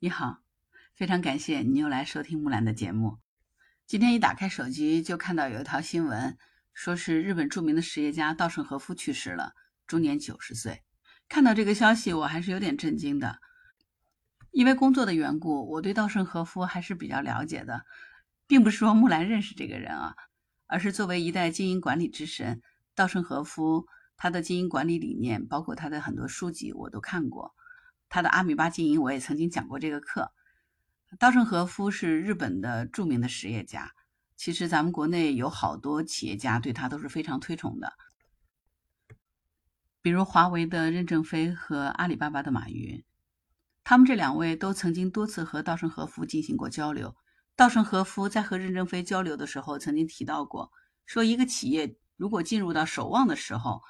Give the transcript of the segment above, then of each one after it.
你好，非常感谢你又来收听木兰的节目。今天一打开手机就看到有一条新闻，说是日本著名的实业家稻盛和夫去世了，终年九十岁。看到这个消息，我还是有点震惊的。因为工作的缘故，我对稻盛和夫还是比较了解的，并不是说木兰认识这个人啊，而是作为一代经营管理之神，稻盛和夫他的经营管理理念，包括他的很多书籍，我都看过。他的阿米巴经营，我也曾经讲过这个课。稻盛和夫是日本的著名的实业家，其实咱们国内有好多企业家对他都是非常推崇的，比如华为的任正非和阿里巴巴的马云，他们这两位都曾经多次和稻盛和夫进行过交流。稻盛和夫在和任正非交流的时候，曾经提到过，说一个企业如果进入到守望的时候，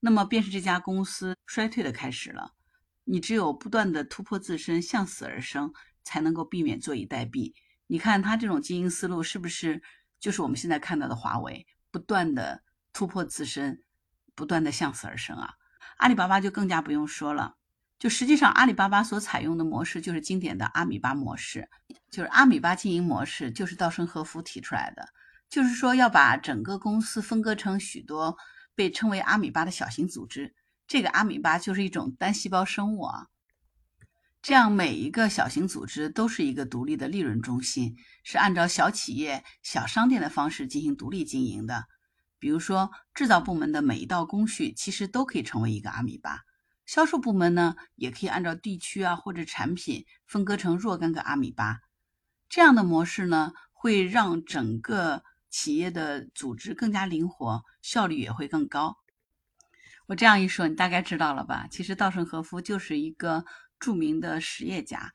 那么便是这家公司衰退的开始了。你只有不断的突破自身，向死而生。才能够避免坐以待毙。你看他这种经营思路是不是就是我们现在看到的华为不断的突破自身，不断的向死而生啊？阿里巴巴就更加不用说了。就实际上阿里巴巴所采用的模式就是经典的阿米巴模式，就是阿米巴经营模式，就是稻盛和夫提出来的，就是说要把整个公司分割成许多被称为阿米巴的小型组织。这个阿米巴就是一种单细胞生物啊。这样每一个小型组织都是一个独立的利润中心，是按照小企业、小商店的方式进行独立经营的。比如说，制造部门的每一道工序其实都可以成为一个阿米巴，销售部门呢也可以按照地区啊或者产品分割成若干个阿米巴。这样的模式呢，会让整个企业的组织更加灵活，效率也会更高。我这样一说，你大概知道了吧？其实稻盛和夫就是一个。著名的实业家，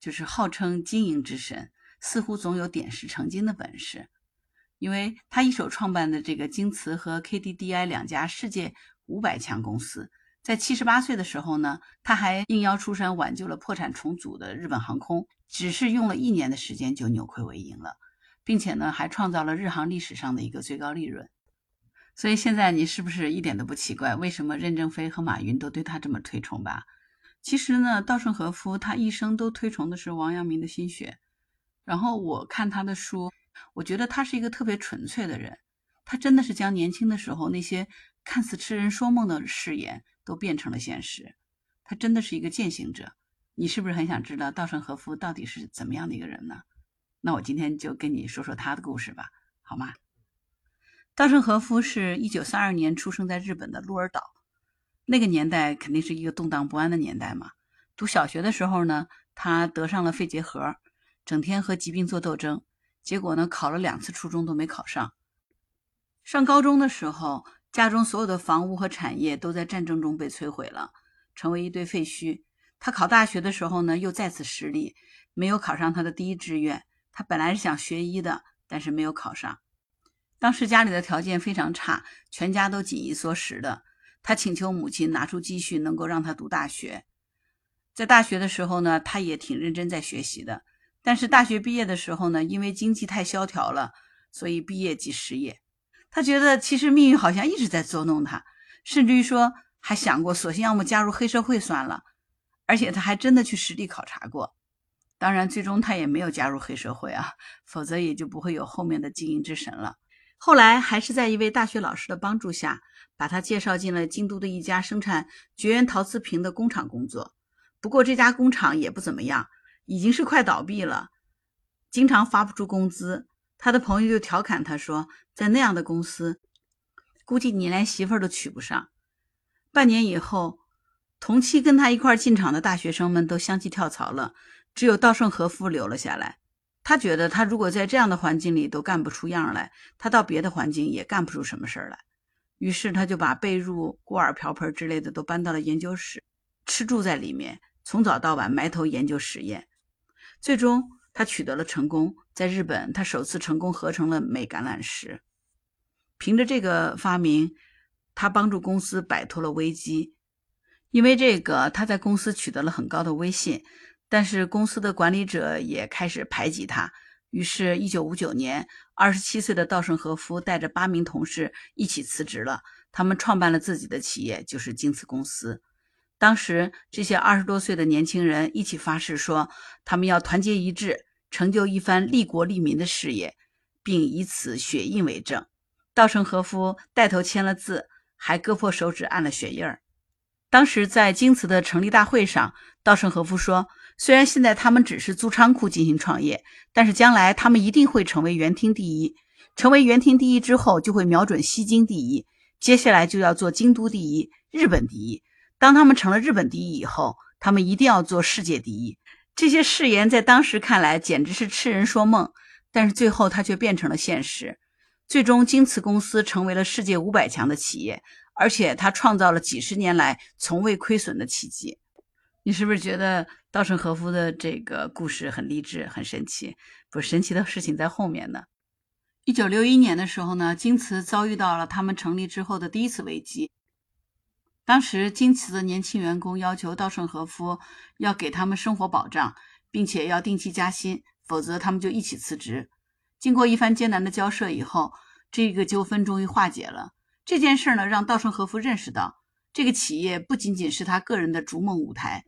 就是号称经营之神，似乎总有点石成金的本事。因为他一手创办的这个京瓷和 KDDI 两家世界五百强公司，在七十八岁的时候呢，他还应邀出山挽救了破产重组的日本航空，只是用了一年的时间就扭亏为盈了，并且呢，还创造了日航历史上的一个最高利润。所以现在你是不是一点都不奇怪，为什么任正非和马云都对他这么推崇吧？其实呢，稻盛和夫他一生都推崇的是王阳明的心学。然后我看他的书，我觉得他是一个特别纯粹的人。他真的是将年轻的时候那些看似痴人说梦的誓言都变成了现实。他真的是一个践行者。你是不是很想知道稻盛和夫到底是怎么样的一个人呢？那我今天就跟你说说他的故事吧，好吗？稻盛和夫是一九三二年出生在日本的鹿儿岛。那个年代肯定是一个动荡不安的年代嘛。读小学的时候呢，他得上了肺结核，整天和疾病做斗争，结果呢，考了两次初中都没考上。上高中的时候，家中所有的房屋和产业都在战争中被摧毁了，成为一堆废墟。他考大学的时候呢，又再次失利，没有考上他的第一志愿。他本来是想学医的，但是没有考上。当时家里的条件非常差，全家都紧衣缩食的。他请求母亲拿出积蓄，能够让他读大学。在大学的时候呢，他也挺认真在学习的。但是大学毕业的时候呢，因为经济太萧条了，所以毕业即失业。他觉得其实命运好像一直在捉弄他，甚至于说还想过，索性要么加入黑社会算了。而且他还真的去实地考察过。当然，最终他也没有加入黑社会啊，否则也就不会有后面的经营之神了。后来还是在一位大学老师的帮助下。把他介绍进了京都的一家生产绝缘陶瓷瓶的工厂工作。不过这家工厂也不怎么样，已经是快倒闭了，经常发不出工资。他的朋友就调侃他说：“在那样的公司，估计你连媳妇儿都娶不上。”半年以后，同期跟他一块进厂的大学生们都相继跳槽了，只有稻盛和夫留了下来。他觉得，他如果在这样的环境里都干不出样来，他到别的环境也干不出什么事儿来。于是他就把被褥、锅碗瓢盆之类的都搬到了研究室，吃住在里面，从早到晚埋头研究实验。最终他取得了成功，在日本他首次成功合成了镁橄榄石。凭着这个发明，他帮助公司摆脱了危机。因为这个，他在公司取得了很高的威信，但是公司的管理者也开始排挤他。于是，一九五九年，二十七岁的稻盛和夫带着八名同事一起辞职了。他们创办了自己的企业，就是京瓷公司。当时这些二十多岁的年轻人一起发誓说，他们要团结一致，成就一番利国利民的事业，并以此血印为证。稻盛和夫带头签了字，还割破手指按了血印儿。当时在京瓷的成立大会上，稻盛和夫说：“虽然现在他们只是租仓库进行创业，但是将来他们一定会成为园厅第一。成为园厅第一之后，就会瞄准西京第一，接下来就要做京都第一、日本第一。当他们成了日本第一以后，他们一定要做世界第一。”这些誓言在当时看来简直是痴人说梦，但是最后它却变成了现实。最终，京瓷公司成为了世界五百强的企业，而且它创造了几十年来从未亏损的奇迹。你是不是觉得稻盛和夫的这个故事很励志、很神奇？不，神奇的事情在后面呢。一九六一年的时候呢，京瓷遭遇到了他们成立之后的第一次危机。当时，京瓷的年轻员工要求稻盛和夫要给他们生活保障，并且要定期加薪，否则他们就一起辞职。经过一番艰难的交涉以后，这个纠纷终于化解了。这件事呢，让稻盛和夫认识到，这个企业不仅仅是他个人的逐梦舞台，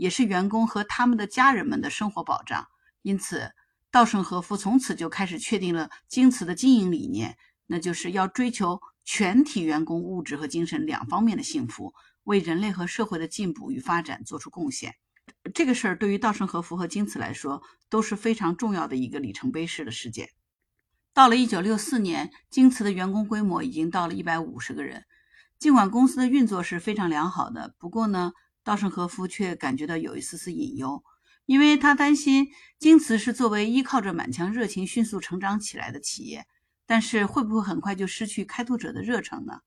也是员工和他们的家人们的生活保障。因此，稻盛和夫从此就开始确定了京瓷的经营理念，那就是要追求全体员工物质和精神两方面的幸福，为人类和社会的进步与发展做出贡献。这个事儿对于稻盛和夫和京瓷来说都是非常重要的一个里程碑式的事件。到了1964年，京瓷的员工规模已经到了150个人。尽管公司的运作是非常良好的，不过呢，稻盛和夫却感觉到有一丝丝隐忧，因为他担心京瓷是作为依靠着满腔热情迅速成长起来的企业，但是会不会很快就失去开拓者的热诚呢？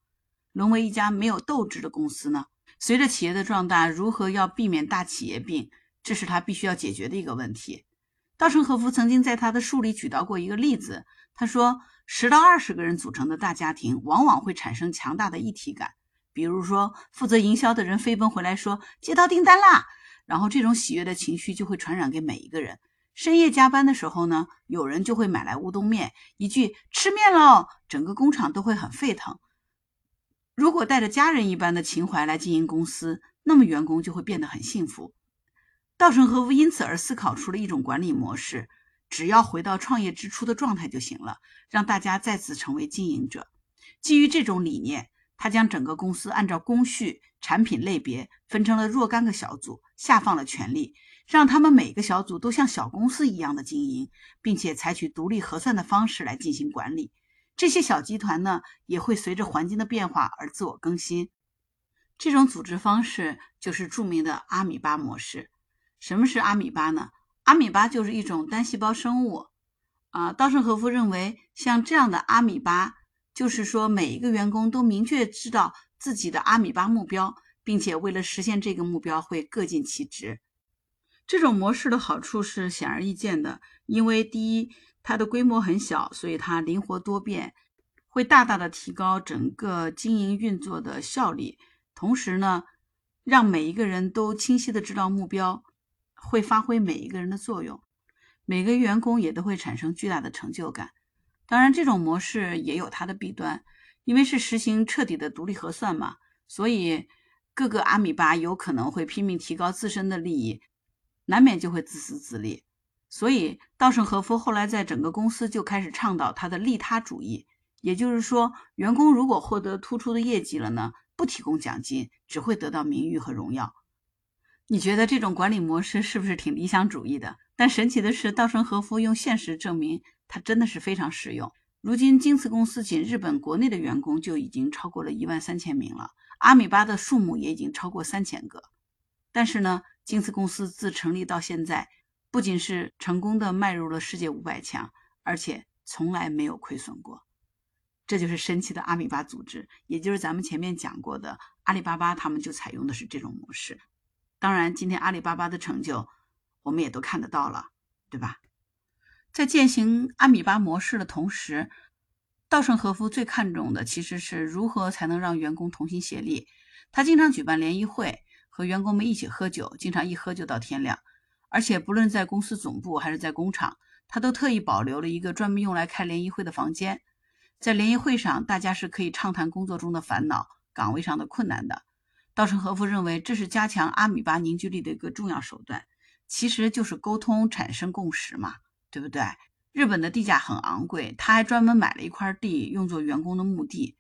沦为一家没有斗志的公司呢？随着企业的壮大，如何要避免大企业病，这是他必须要解决的一个问题。稻盛和夫曾经在他的书里举到过一个例子，他说，十到二十个人组成的大家庭，往往会产生强大的一体感。比如说，负责营销的人飞奔回来说接到订单啦，然后这种喜悦的情绪就会传染给每一个人。深夜加班的时候呢，有人就会买来乌冬面，一句吃面喽，整个工厂都会很沸腾。如果带着家人一般的情怀来经营公司，那么员工就会变得很幸福。稻盛和夫因此而思考出了一种管理模式：只要回到创业之初的状态就行了，让大家再次成为经营者。基于这种理念，他将整个公司按照工序、产品类别分成了若干个小组，下放了权力，让他们每个小组都像小公司一样的经营，并且采取独立核算的方式来进行管理。这些小集团呢，也会随着环境的变化而自我更新。这种组织方式就是著名的阿米巴模式。什么是阿米巴呢？阿米巴就是一种单细胞生物。啊，稻盛和夫认为，像这样的阿米巴，就是说每一个员工都明确知道自己的阿米巴目标，并且为了实现这个目标会各尽其职。这种模式的好处是显而易见的，因为第一。它的规模很小，所以它灵活多变，会大大的提高整个经营运作的效率。同时呢，让每一个人都清晰的知道目标，会发挥每一个人的作用。每个员工也都会产生巨大的成就感。当然，这种模式也有它的弊端，因为是实行彻底的独立核算嘛，所以各个阿米巴有可能会拼命提高自身的利益，难免就会自私自利。所以，稻盛和夫后来在整个公司就开始倡导他的利他主义，也就是说，员工如果获得突出的业绩了呢，不提供奖金，只会得到名誉和荣耀。你觉得这种管理模式是不是挺理想主义的？但神奇的是，稻盛和夫用现实证明，它真的是非常实用。如今，京瓷公司仅日本国内的员工就已经超过了一万三千名了，阿米巴的数目也已经超过三千个。但是呢，京瓷公司自成立到现在，不仅是成功的迈入了世界五百强，而且从来没有亏损过，这就是神奇的阿米巴组织，也就是咱们前面讲过的阿里巴巴，他们就采用的是这种模式。当然，今天阿里巴巴的成就，我们也都看得到了，对吧？在践行阿米巴模式的同时，稻盛和夫最看重的其实是如何才能让员工同心协力。他经常举办联谊会，和员工们一起喝酒，经常一喝就到天亮。而且，不论在公司总部还是在工厂，他都特意保留了一个专门用来开联谊会的房间。在联谊会上，大家是可以畅谈工作中的烦恼、岗位上的困难的。稻盛和夫认为这是加强阿米巴凝聚力的一个重要手段，其实就是沟通产生共识嘛，对不对？日本的地价很昂贵，他还专门买了一块地用作员工的墓地，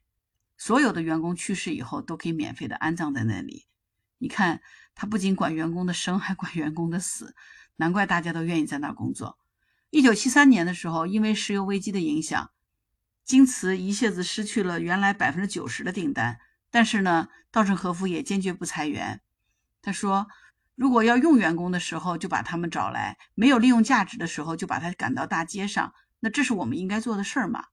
所有的员工去世以后都可以免费的安葬在那里。你看，他不仅管员工的生，还管员工的死，难怪大家都愿意在那儿工作。一九七三年的时候，因为石油危机的影响，京瓷一下子失去了原来百分之九十的订单。但是呢，稻盛和夫也坚决不裁员。他说：“如果要用员工的时候就把他们找来，没有利用价值的时候就把他赶到大街上，那这是我们应该做的事儿吗？”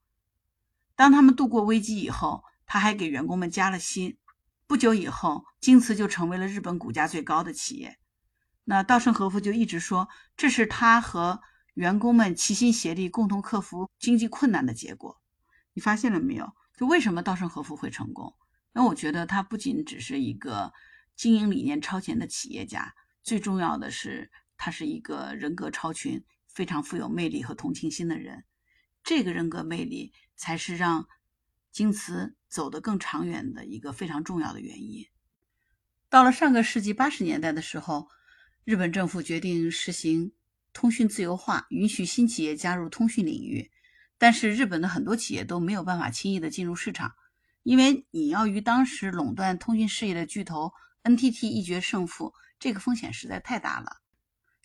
当他们度过危机以后，他还给员工们加了薪。不久以后，京瓷就成为了日本股价最高的企业。那稻盛和夫就一直说，这是他和员工们齐心协力、共同克服经济困难的结果。你发现了没有？就为什么稻盛和夫会成功？那我觉得他不仅只是一个经营理念超前的企业家，最重要的是他是一个人格超群、非常富有魅力和同情心的人。这个人格魅力才是让京瓷走得更长远的一个非常重要的原因。到了上个世纪八十年代的时候，日本政府决定实行通讯自由化，允许新企业加入通讯领域，但是日本的很多企业都没有办法轻易的进入市场。因为你要与当时垄断通讯事业的巨头 NTT 一决胜负，这个风险实在太大了。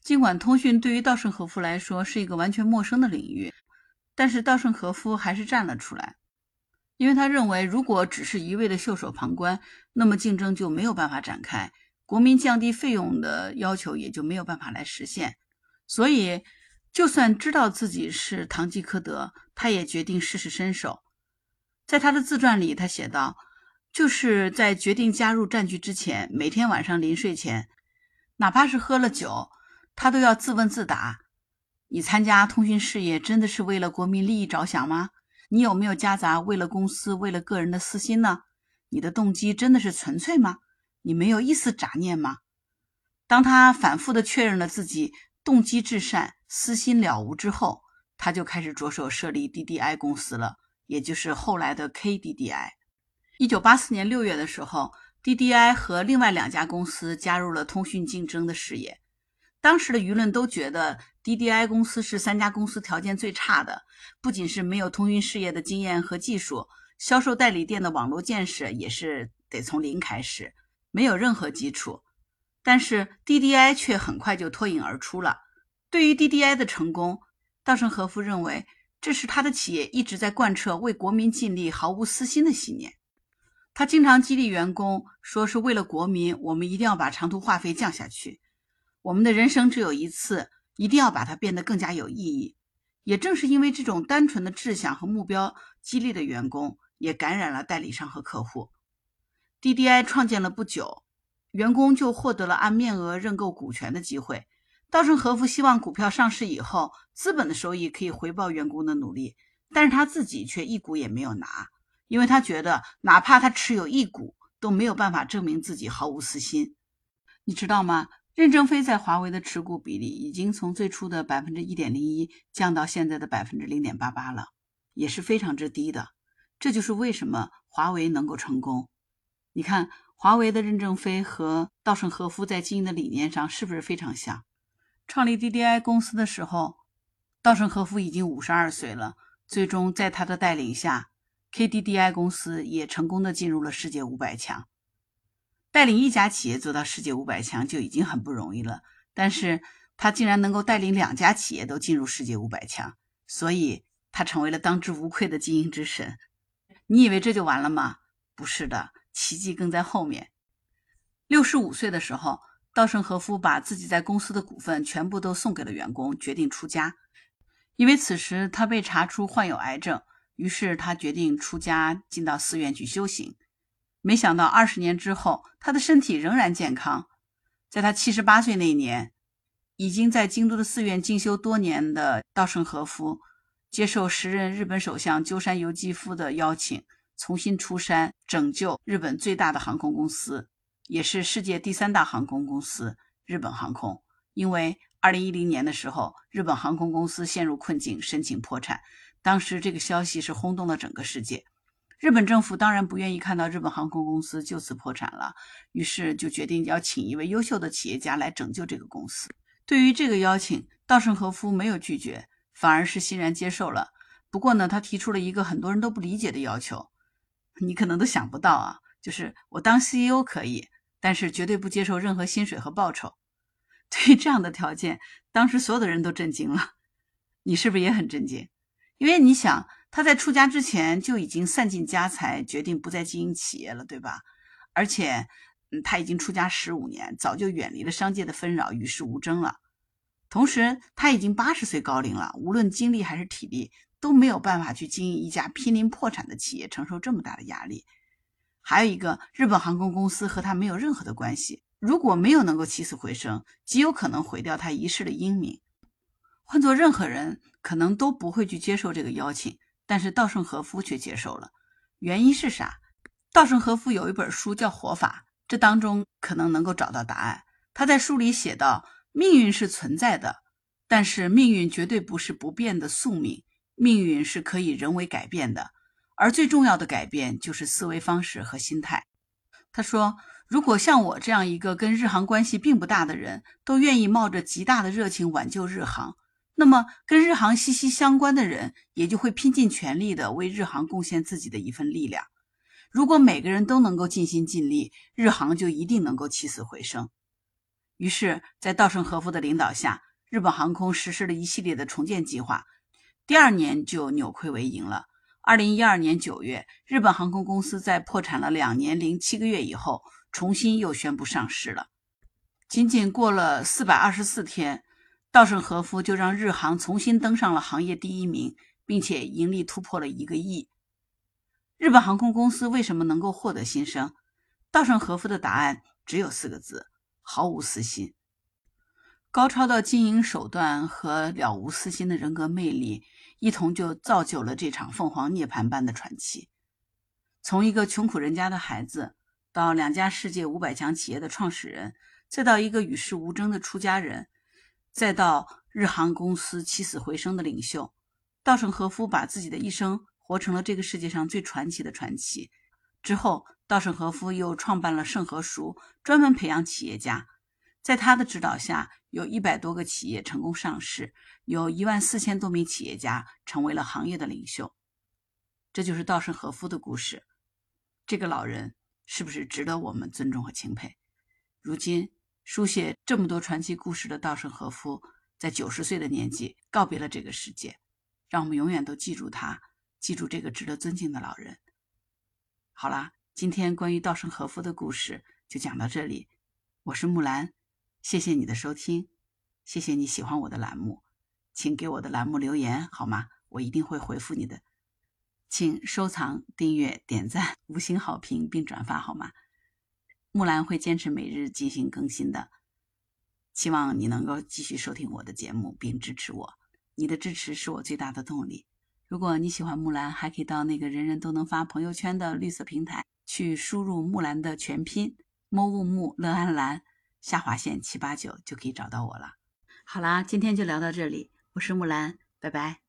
尽管通讯对于稻盛和夫来说是一个完全陌生的领域，但是稻盛和夫还是站了出来，因为他认为，如果只是一味的袖手旁观，那么竞争就没有办法展开，国民降低费用的要求也就没有办法来实现。所以，就算知道自己是堂吉诃德，他也决定试试身手。在他的自传里，他写道：“就是在决定加入战局之前，每天晚上临睡前，哪怕是喝了酒，他都要自问自答：你参加通讯事业真的是为了国民利益着想吗？你有没有夹杂为了公司、为了个人的私心呢？你的动机真的是纯粹吗？你没有一丝杂念吗？”当他反复的确认了自己动机至善、私心了无之后，他就开始着手设立 DDI 公司了。也就是后来的 KDDI。一九八四年六月的时候，DDI 和另外两家公司加入了通讯竞争的事业。当时的舆论都觉得 DDI 公司是三家公司条件最差的，不仅是没有通讯事业的经验和技术，销售代理店的网络建设也是得从零开始，没有任何基础。但是 DDI 却很快就脱颖而出了。对于 DDI 的成功，稻盛和夫认为。这是他的企业一直在贯彻为国民尽力、毫无私心的信念。他经常激励员工说：“是为了国民，我们一定要把长途话费降下去。我们的人生只有一次，一定要把它变得更加有意义。”也正是因为这种单纯的志向和目标，激励的员工也感染了代理商和客户。DDI 创建了不久，员工就获得了按面额认购股权的机会。稻盛和夫希望股票上市以后，资本的收益可以回报员工的努力，但是他自己却一股也没有拿，因为他觉得哪怕他持有一股，都没有办法证明自己毫无私心。你知道吗？任正非在华为的持股比例已经从最初的百分之一点零一降到现在的百分之零点八八了，也是非常之低的。这就是为什么华为能够成功。你看，华为的任正非和稻盛和夫在经营的理念上是不是非常像？创立 DDI 公司的时候，稻盛和夫已经五十二岁了。最终，在他的带领下，KDDI 公司也成功的进入了世界五百强。带领一家企业做到世界五百强就已经很不容易了，但是他竟然能够带领两家企业都进入世界五百强，所以他成为了当之无愧的经营之神。你以为这就完了吗？不是的，奇迹更在后面。六十五岁的时候。稻盛和夫把自己在公司的股份全部都送给了员工，决定出家。因为此时他被查出患有癌症，于是他决定出家，进到寺院去修行。没想到二十年之后，他的身体仍然健康。在他七十八岁那年，已经在京都的寺院进修多年的稻盛和夫，接受时任日本首相鸠山由纪夫的邀请，重新出山，拯救日本最大的航空公司。也是世界第三大航空公司日本航空，因为二零一零年的时候，日本航空公司陷入困境，申请破产。当时这个消息是轰动了整个世界。日本政府当然不愿意看到日本航空公司就此破产了，于是就决定要请一位优秀的企业家来拯救这个公司。对于这个邀请，稻盛和夫没有拒绝，反而是欣然接受了。不过呢，他提出了一个很多人都不理解的要求，你可能都想不到啊，就是我当 CEO 可以，但是绝对不接受任何薪水和报酬。对于这样的条件，当时所有的人都震惊了。你是不是也很震惊？因为你想，他在出家之前就已经散尽家财，决定不再经营企业了，对吧？而且。嗯，他已经出家十五年，早就远离了商界的纷扰，与世无争了。同时，他已经八十岁高龄了，无论精力还是体力都没有办法去经营一家濒临破产的企业，承受这么大的压力。还有一个，日本航空公司和他没有任何的关系，如果没有能够起死回生，极有可能毁掉他一世的英名。换做任何人，可能都不会去接受这个邀请，但是稻盛和夫却接受了。原因是啥？稻盛和夫有一本书叫《活法》。这当中可能能够找到答案。他在书里写道：“命运是存在的，但是命运绝对不是不变的宿命，命运是可以人为改变的。而最重要的改变就是思维方式和心态。”他说：“如果像我这样一个跟日航关系并不大的人都愿意冒着极大的热情挽救日航，那么跟日航息息相关的人也就会拼尽全力的为日航贡献自己的一份力量。”如果每个人都能够尽心尽力，日航就一定能够起死回生。于是，在稻盛和夫的领导下，日本航空实施了一系列的重建计划，第二年就扭亏为盈了。二零一二年九月，日本航空公司在破产了两年零七个月以后，重新又宣布上市了。仅仅过了四百二十四天，稻盛和夫就让日航重新登上了行业第一名，并且盈利突破了一个亿。日本航空公司为什么能够获得新生？稻盛和夫的答案只有四个字：毫无私心。高超的经营手段和了无私心的人格魅力，一同就造就了这场凤凰涅槃般的传奇。从一个穷苦人家的孩子，到两家世界五百强企业的创始人，再到一个与世无争的出家人，再到日航公司起死回生的领袖，稻盛和夫把自己的一生。活成了这个世界上最传奇的传奇。之后，稻盛和夫又创办了盛和熟，专门培养企业家。在他的指导下，有一百多个企业成功上市，有一万四千多名企业家成为了行业的领袖。这就是稻盛和夫的故事。这个老人是不是值得我们尊重和钦佩？如今，书写这么多传奇故事的稻盛和夫，在九十岁的年纪告别了这个世界。让我们永远都记住他。记住这个值得尊敬的老人。好啦，今天关于稻盛和夫的故事就讲到这里。我是木兰，谢谢你的收听，谢谢你喜欢我的栏目，请给我的栏目留言好吗？我一定会回复你的。请收藏、订阅、点赞、五星好评并转发好吗？木兰会坚持每日进行更新的，希望你能够继续收听我的节目并支持我。你的支持是我最大的动力。如果你喜欢木兰，还可以到那个人人都能发朋友圈的绿色平台去输入木兰的全拼木木木乐安兰下划线七八九，就可以找到我了。好啦，今天就聊到这里，我是木兰，拜拜。